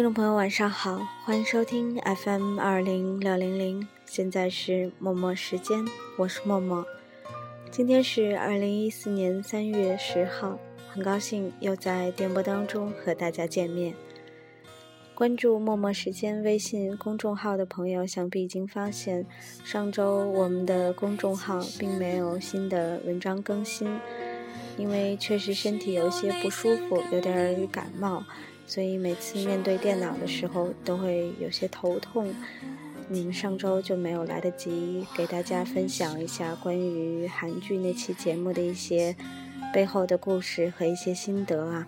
听众朋友，晚上好，欢迎收听 FM 二零六零零，现在是默默时间，我是默默。今天是二零一四年三月十号，很高兴又在电波当中和大家见面。关注默默时间微信公众号的朋友，想必已经发现，上周我们的公众号并没有新的文章更新，因为确实身体有些不舒服，有点感冒。所以每次面对电脑的时候都会有些头痛，嗯，上周就没有来得及给大家分享一下关于韩剧那期节目的一些背后的故事和一些心得啊。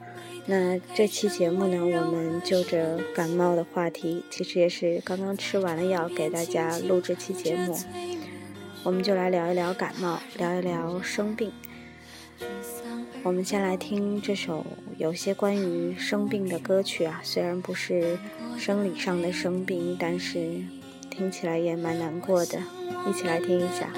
那这期节目呢，我们就着感冒的话题，其实也是刚刚吃完了药给大家录这期节目，我们就来聊一聊感冒，聊一聊生病。我们先来听这首有些关于生病的歌曲啊，虽然不是生理上的生病，但是听起来也蛮难过的，一起来听一下。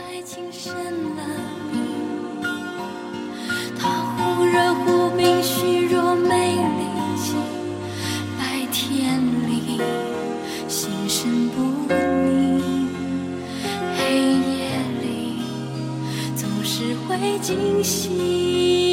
夜里总是会惊醒。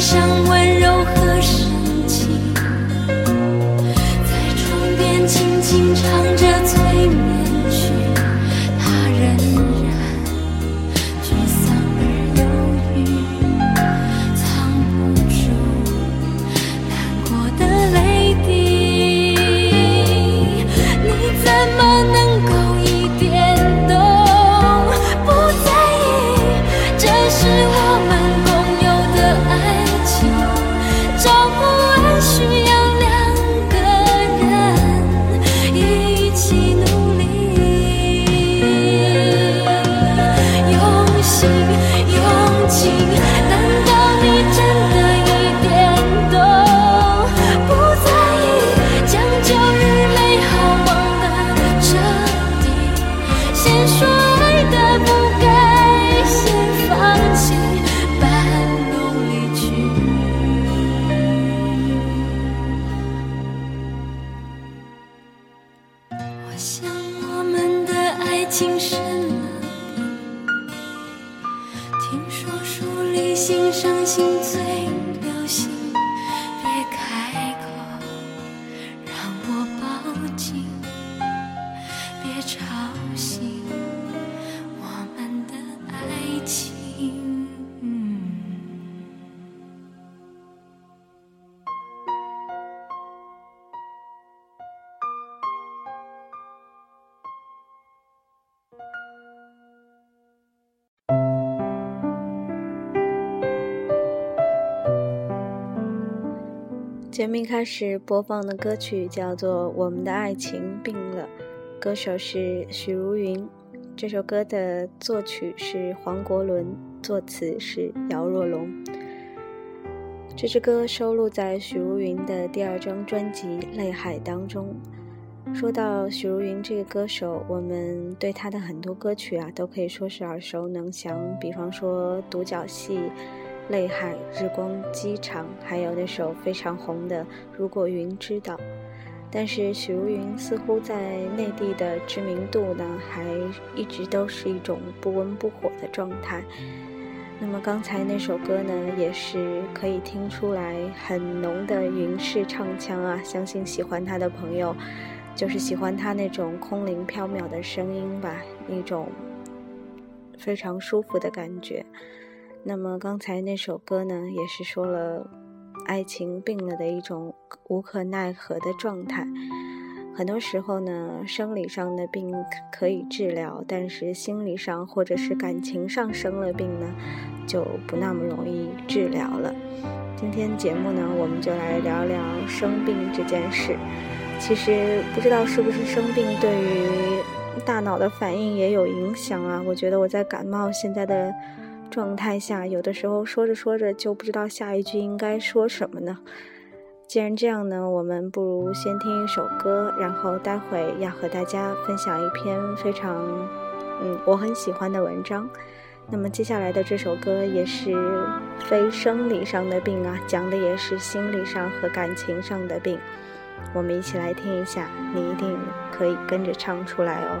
像温柔和深情，在窗边轻轻唱着。心醉节目开始播放的歌曲叫做《我们的爱情病了》，歌手是许茹芸。这首歌的作曲是黄国伦，作词是姚若龙。这支歌收录在许茹芸的第二张专辑《泪海》当中。说到许茹芸这个歌手，我们对她的很多歌曲啊，都可以说是耳熟能详。比方说《独角戏》《泪海》《日光机场》，还有那首非常红的《如果云知道》。但是许茹芸似乎在内地的知名度呢，还一直都是一种不温不火的状态。那么刚才那首歌呢，也是可以听出来很浓的云式唱腔啊。相信喜欢他的朋友，就是喜欢他那种空灵飘渺的声音吧，一种非常舒服的感觉。那么刚才那首歌呢，也是说了爱情病了的一种无可奈何的状态。很多时候呢，生理上的病可以治疗，但是心理上或者是感情上生了病呢，就不那么容易治疗了。今天节目呢，我们就来聊聊生病这件事。其实不知道是不是生病对于大脑的反应也有影响啊？我觉得我在感冒现在的状态下，有的时候说着说着就不知道下一句应该说什么呢。既然这样呢，我们不如先听一首歌，然后待会要和大家分享一篇非常，嗯，我很喜欢的文章。那么接下来的这首歌也是非生理上的病啊，讲的也是心理上和感情上的病。我们一起来听一下，你一定可以跟着唱出来哦。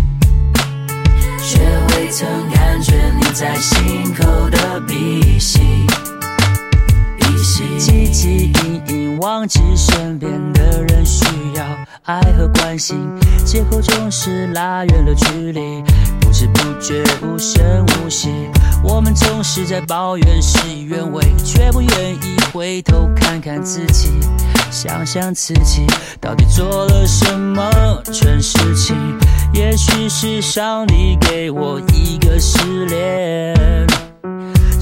却未曾感觉你在心口的鼻息。汲汲营营忘记身边的人需要爱和关心，借口总是拉远了距离，不知不觉无声无息。我们总是在抱怨事与愿违，却不愿意回头看看自己，想想自己到底做了什么蠢事情。也许是上帝给我一个试炼，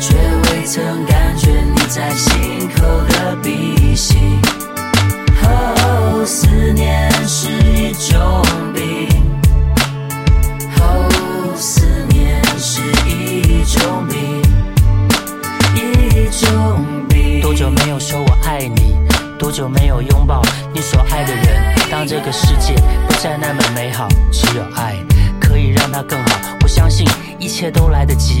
却未曾感觉你在心口的鼻息。哦，思念是一种病。哦，思念是一。种病，一种病。多久没有说我爱你？多久没有拥抱你所爱的人？当这个世界不再那么美好，只有爱可以让它更好。我相信一切都来得及，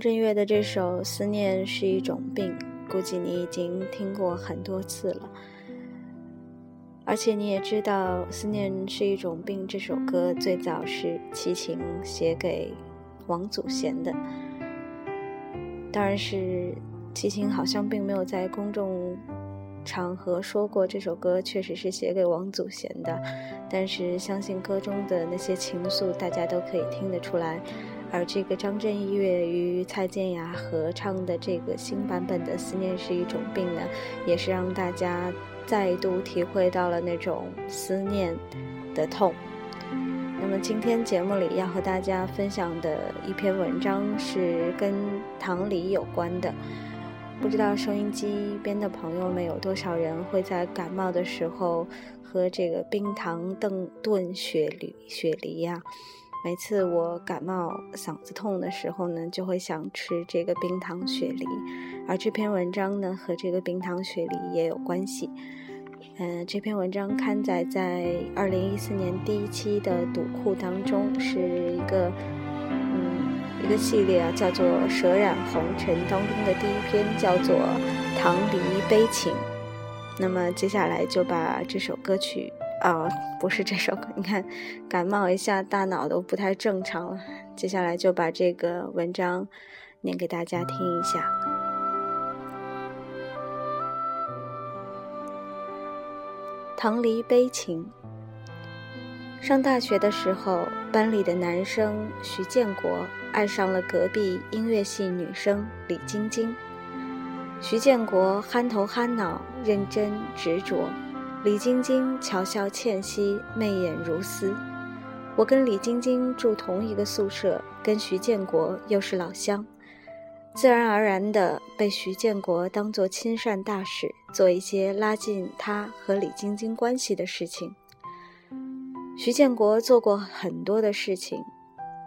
震岳的这首《思念是一种病》，估计你已经听过很多次了，而且你也知道，《思念是一种病》这首歌最早是齐秦写给王祖贤的。当然是齐秦好像并没有在公众场合说过这首歌确实是写给王祖贤的，但是相信歌中的那些情愫，大家都可以听得出来。而这个张震岳与蔡健雅合唱的这个新版本的《思念是一种病》呢，也是让大家再度体会到了那种思念的痛。那么今天节目里要和大家分享的一篇文章是跟糖梨有关的。不知道收音机边的朋友们有多少人会在感冒的时候喝这个冰糖炖炖雪梨雪梨呀？每次我感冒嗓子痛的时候呢，就会想吃这个冰糖雪梨，而这篇文章呢和这个冰糖雪梨也有关系。嗯，这篇文章刊载在二零一四年第一期的读库当中，是一个嗯一个系列啊，叫做《舌染红尘》当中的第一篇，叫做《唐梨悲情》。那么接下来就把这首歌曲。啊，不是这首歌。你看，感冒一下，大脑都不太正常了。接下来就把这个文章念给大家听一下。唐梨悲情。上大学的时候，班里的男生徐建国爱上了隔壁音乐系女生李晶晶。徐建国憨头憨脑，认真执着。李晶晶巧笑倩兮，媚眼如丝。我跟李晶晶住同一个宿舍，跟徐建国又是老乡，自然而然地被徐建国当做亲善大使，做一些拉近他和李晶晶关系的事情。徐建国做过很多的事情，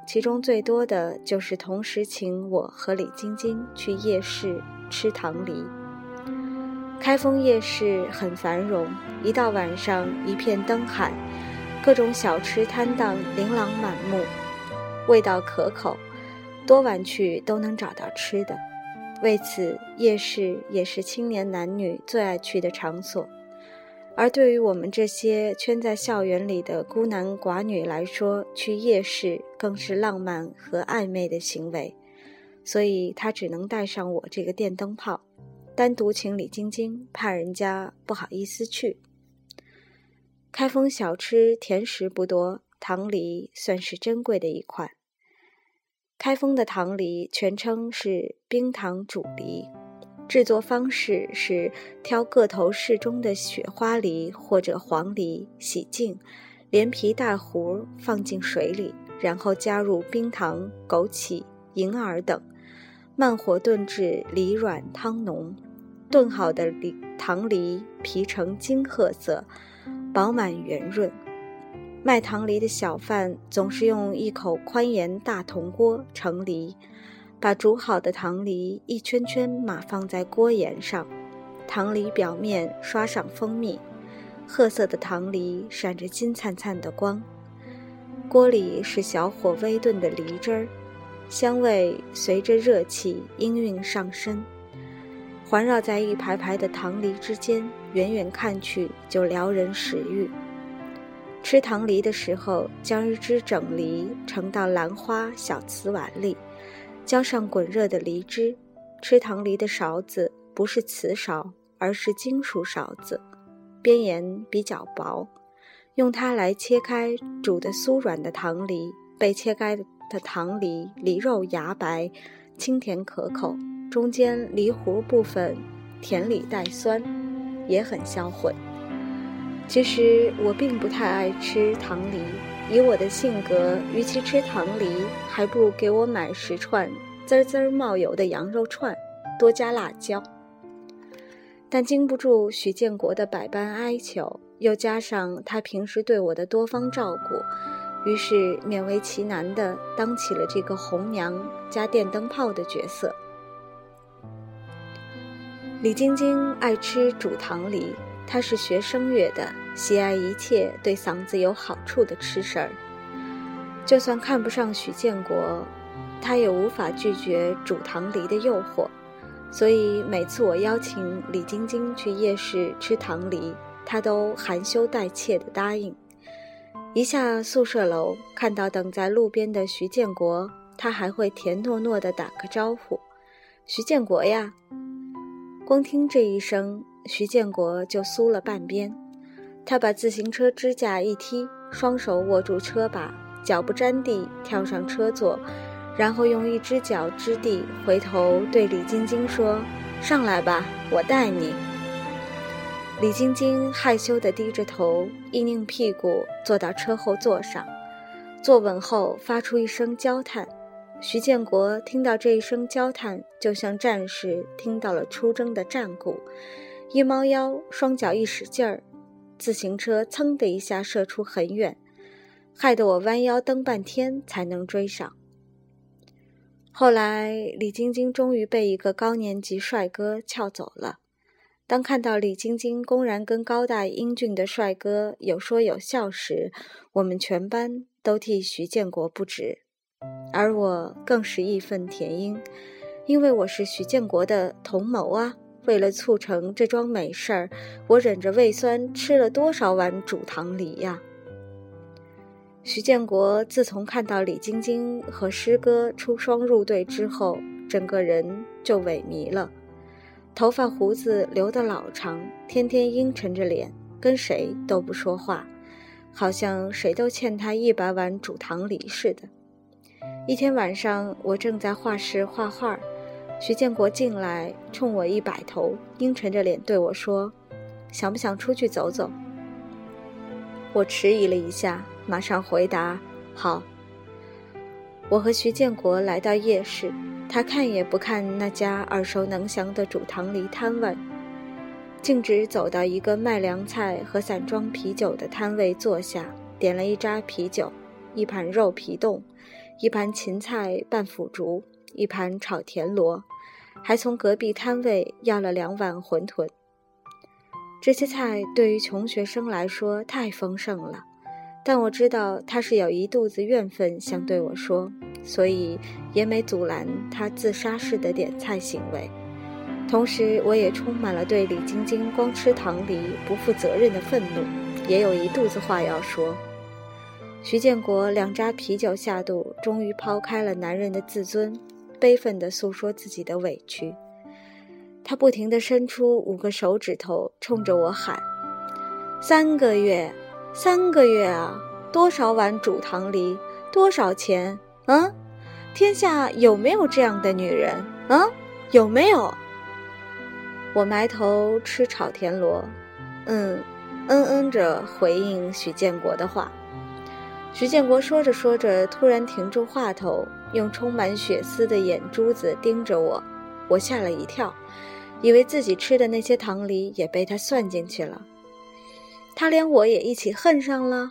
其中最多的就是同时请我和李晶晶去夜市吃糖梨。开封夜市很繁荣，一到晚上一片灯海，各种小吃摊档琳琅满目，味道可口，多晚去都能找到吃的。为此，夜市也是青年男女最爱去的场所。而对于我们这些圈在校园里的孤男寡女来说，去夜市更是浪漫和暧昧的行为。所以他只能带上我这个电灯泡。单独请李晶晶，怕人家不好意思去。开封小吃甜食不多，糖梨算是珍贵的一款。开封的糖梨全称是冰糖煮梨，制作方式是挑个头适中的雪花梨或者黄梨，洗净，连皮带核放进水里，然后加入冰糖、枸杞、银耳等。慢火炖至梨软汤浓，炖好的梨糖梨皮呈金褐色，饱满圆润。卖糖梨的小贩总是用一口宽沿大铜锅盛梨，把煮好的糖梨一圈圈码放在锅沿上，糖梨表面刷上蜂蜜，褐色的糖梨闪着金灿灿的光。锅里是小火微炖的梨汁儿。香味随着热气氤氲上升，环绕在一排排的糖梨之间，远远看去就撩人食欲。吃糖梨的时候，将一只整梨盛到兰花小瓷碗里，浇上滚热的梨汁。吃糖梨的勺子不是瓷勺，而是金属勺子，边沿比较薄，用它来切开煮的酥软的糖梨。被切开的糖梨，梨肉芽白，清甜可口，中间梨核部分甜里带酸，也很销魂。其实我并不太爱吃糖梨，以我的性格，与其吃糖梨，还不如给我买十串滋滋冒油的羊肉串，多加辣椒。但经不住许建国的百般哀求，又加上他平时对我的多方照顾，于是勉为其难地当起了这个红娘加电灯泡的角色。李晶晶爱吃煮糖梨。她是学声乐的，喜爱一切对嗓子有好处的吃食儿。就算看不上许建国，他也无法拒绝煮糖梨的诱惑。所以每次我邀请李晶晶去夜市吃糖梨，她都含羞带怯地答应。一下宿舍楼，看到等在路边的徐建国，他还会甜糯糯地打个招呼：“徐建国呀！”光听这一声。徐建国就酥了半边，他把自行车支架一踢，双手握住车把，脚不沾地跳上车座，然后用一只脚支地，回头对李晶晶说：“上来吧，我带你。”李晶晶害羞地低着头，一拧屁股坐到车后座上，坐稳后发出一声娇叹。徐建国听到这一声交叹，就像战士听到了出征的战鼓。一猫腰，双脚一使劲儿，自行车噌的一下射出很远，害得我弯腰蹬半天才能追上。后来，李晶晶终于被一个高年级帅哥撬走了。当看到李晶晶公然跟高大英俊的帅哥有说有笑时，我们全班都替徐建国不值，而我更是义愤填膺，因为我是徐建国的同谋啊。为了促成这桩美事儿，我忍着胃酸吃了多少碗煮糖梨呀！徐建国自从看到李晶晶和师哥出双入对之后，整个人就萎靡了，头发胡子留得老长，天天阴沉着脸，跟谁都不说话，好像谁都欠他一百碗煮糖梨似的。一天晚上，我正在画室画画。徐建国进来，冲我一摆头，阴沉着脸对我说：“想不想出去走走？”我迟疑了一下，马上回答：“好。”我和徐建国来到夜市，他看也不看那家耳熟能详的煮糖梨摊位，径直走到一个卖凉菜和散装啤酒的摊位坐下，点了一扎啤酒，一盘肉皮冻，一盘芹菜拌腐竹，一盘炒田螺。还从隔壁摊位要了两碗馄饨。这些菜对于穷学生来说太丰盛了，但我知道他是有一肚子怨愤想对我说，所以也没阻拦他自杀式的点菜行为。同时，我也充满了对李晶晶光吃糖梨不负责任的愤怒，也有一肚子话要说。徐建国两扎啤酒下肚，终于抛开了男人的自尊。悲愤地诉说自己的委屈，他不停地伸出五个手指头，冲着我喊：“三个月，三个月啊！多少碗煮糖梨？多少钱？嗯，天下有没有这样的女人？嗯，有没有？”我埋头吃炒田螺，嗯，嗯嗯着回应许建国的话。徐建国说着说着，突然停住话头。用充满血丝的眼珠子盯着我，我吓了一跳，以为自己吃的那些糖梨也被他算进去了。他连我也一起恨上了。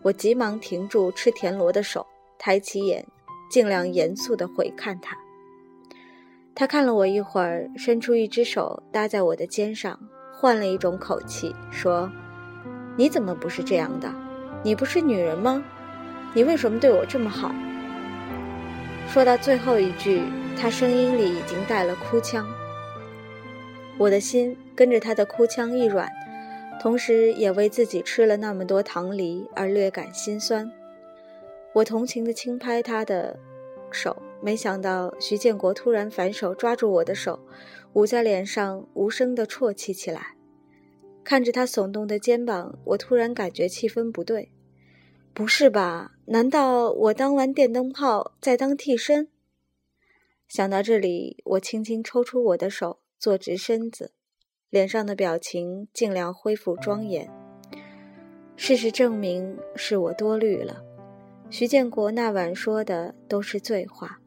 我急忙停住吃田螺的手，抬起眼，尽量严肃地回看他。他看了我一会儿，伸出一只手搭在我的肩上，换了一种口气说：“你怎么不是这样的？你不是女人吗？你为什么对我这么好？”说到最后一句，他声音里已经带了哭腔。我的心跟着他的哭腔一软，同时也为自己吃了那么多糖梨而略感心酸。我同情地轻拍他的手，没想到徐建国突然反手抓住我的手，捂在脸上，无声地啜泣起来。看着他耸动的肩膀，我突然感觉气氛不对。不是吧？难道我当完电灯泡再当替身？想到这里，我轻轻抽出我的手，坐直身子，脸上的表情尽量恢复庄严。事实证明是我多虑了。徐建国那晚说的都是醉话。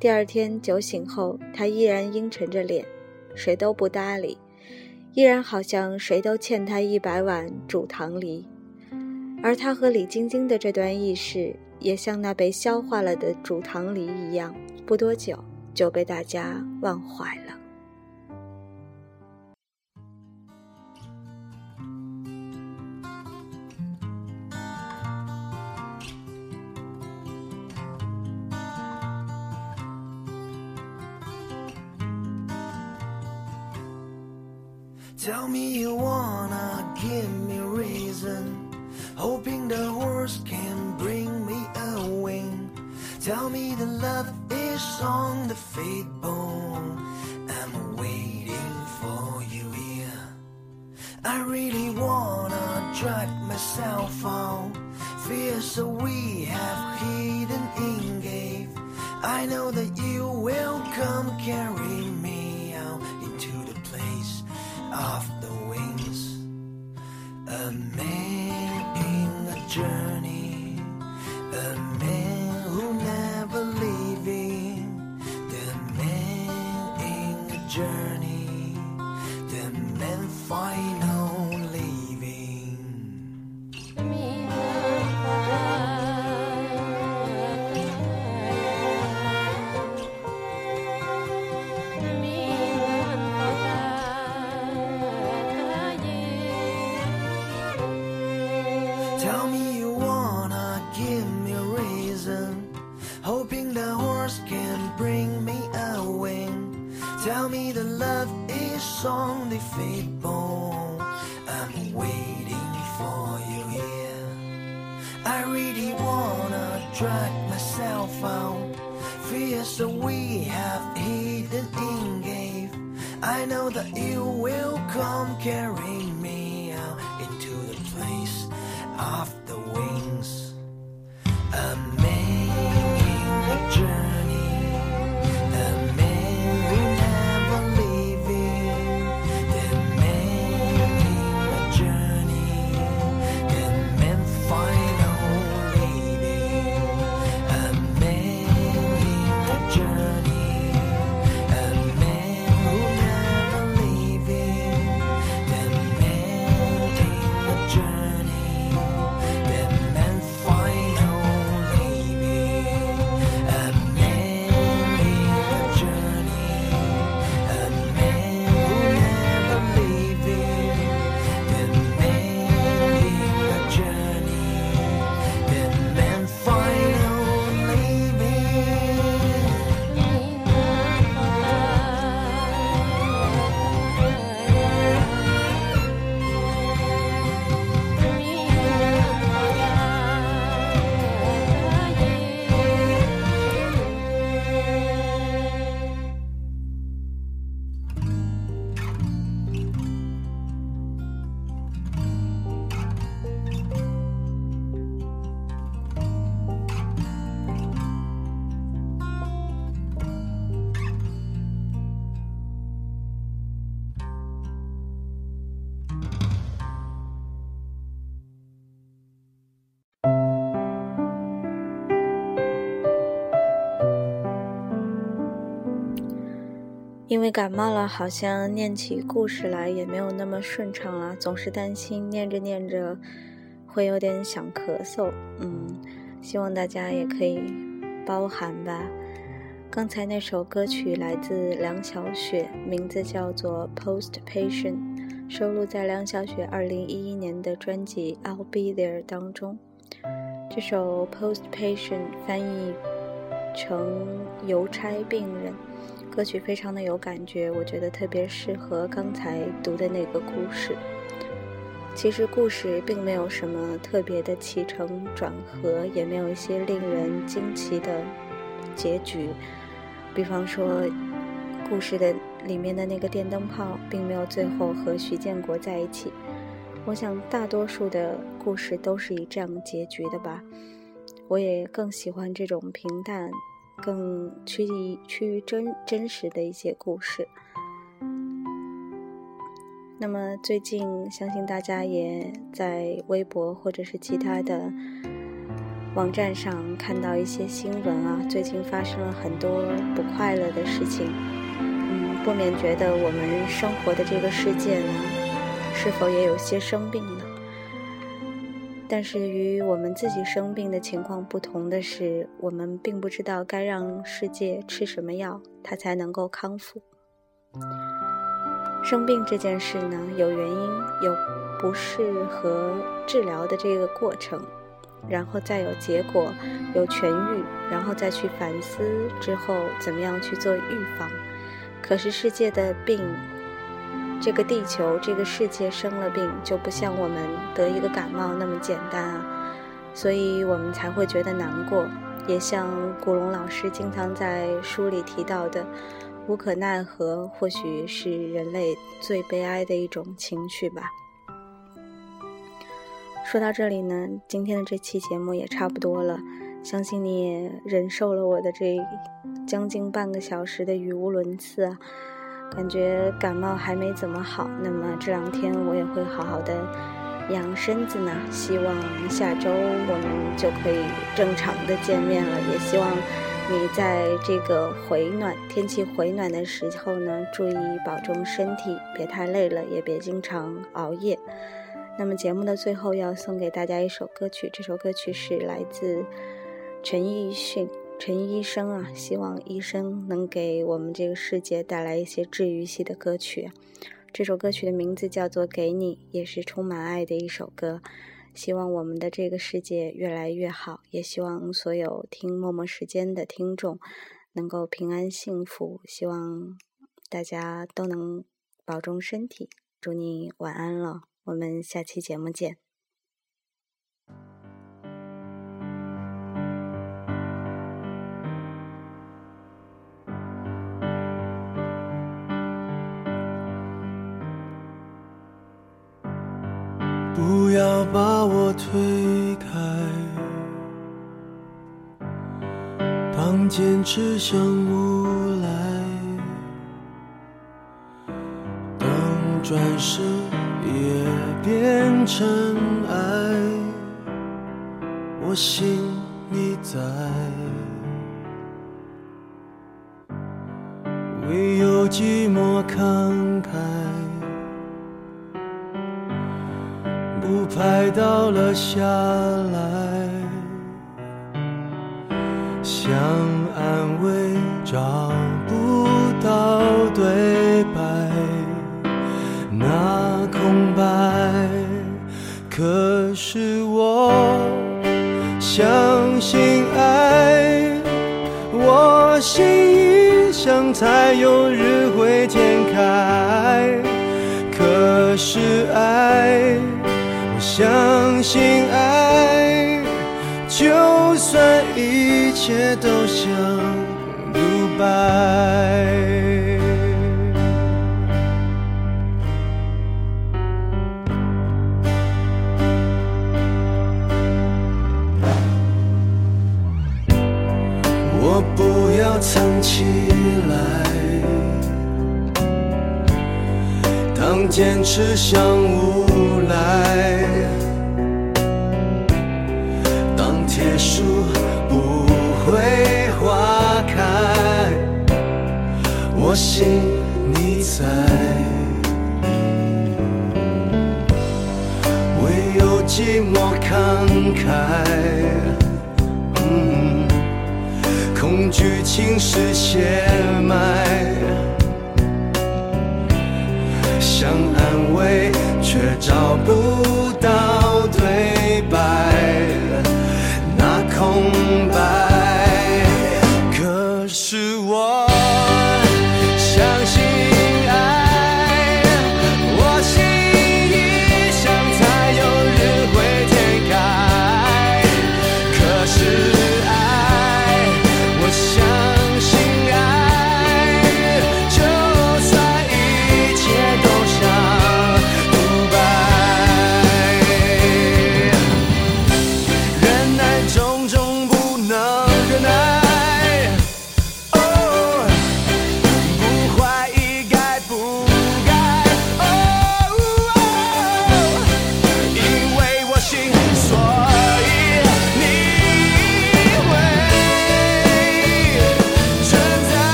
第二天酒醒后，他依然阴沉着脸，谁都不搭理，依然好像谁都欠他一百碗煮糖梨。而他和李晶晶的这段轶事，也像那被消化了的煮糖梨一样，不多久。就被大家忘怀了。Tell me you wanna give me reason, hoping the horse can bring me a wing. Tell me the love is on the fate bone. I'm waiting for you here. I really wanna drag myself out. Fear so we have hidden in cave. I know that you will come carry off the wings, amid in the journey. Tell me the love is on the fate bone. I'm waiting for you here. I really wanna drag myself out. Fear so we have hidden in cave. I know that you will come carry me out into the place of the wings. A 因为感冒了，好像念起故事来也没有那么顺畅了，总是担心念着念着会有点想咳嗽。嗯，希望大家也可以包涵吧。刚才那首歌曲来自梁晓雪，名字叫做《Post Patient》，收录在梁晓雪2011年的专辑《I'll Be There》当中。这首《Post Patient》翻译成“邮差病人”。歌曲非常的有感觉，我觉得特别适合刚才读的那个故事。其实故事并没有什么特别的起承转合，也没有一些令人惊奇的结局。比方说，故事的里面的那个电灯泡，并没有最后和徐建国在一起。我想，大多数的故事都是以这样结局的吧。我也更喜欢这种平淡、更趋于趋于真真实的一些故事。那么最近，相信大家也在微博或者是其他的网站上看到一些新闻啊。最近发生了很多不快乐的事情，嗯，不免觉得我们生活的这个世界呢，是否也有些生病了？但是与我们自己生病的情况不同的是，我们并不知道该让世界吃什么药，它才能够康复。生病这件事呢，有原因，有不适和治疗的这个过程，然后再有结果，有痊愈，然后再去反思之后怎么样去做预防。可是世界的病。这个地球，这个世界生了病，就不像我们得一个感冒那么简单啊，所以我们才会觉得难过。也像古龙老师经常在书里提到的，无可奈何，或许是人类最悲哀的一种情绪吧。说到这里呢，今天的这期节目也差不多了，相信你也忍受了我的这将近半个小时的语无伦次啊。感觉感冒还没怎么好，那么这两天我也会好好的养身子呢。希望下周我们就可以正常的见面了。也希望你在这个回暖天气回暖的时候呢，注意保重身体，别太累了，也别经常熬夜。那么节目的最后要送给大家一首歌曲，这首歌曲是来自陈奕迅。陈医生啊，希望医生能给我们这个世界带来一些治愈系的歌曲。这首歌曲的名字叫做《给你》，也是充满爱的一首歌。希望我们的这个世界越来越好，也希望所有听默默时间的听众能够平安幸福。希望大家都能保重身体。祝你晚安了，我们下期节目见。推开，当坚持像无赖，当转身也变尘埃，我心你在，唯有寂寞慷慨。倒了下来，想安慰找不到对白，那空白。可是我相信爱，我心一想才有日会天开。可是爱。相信爱，就算一切都像独白。我不要藏起来，当坚持像无赖。我心你在，唯有寂寞慷慨，嗯恐惧侵蚀血脉，想安慰却找不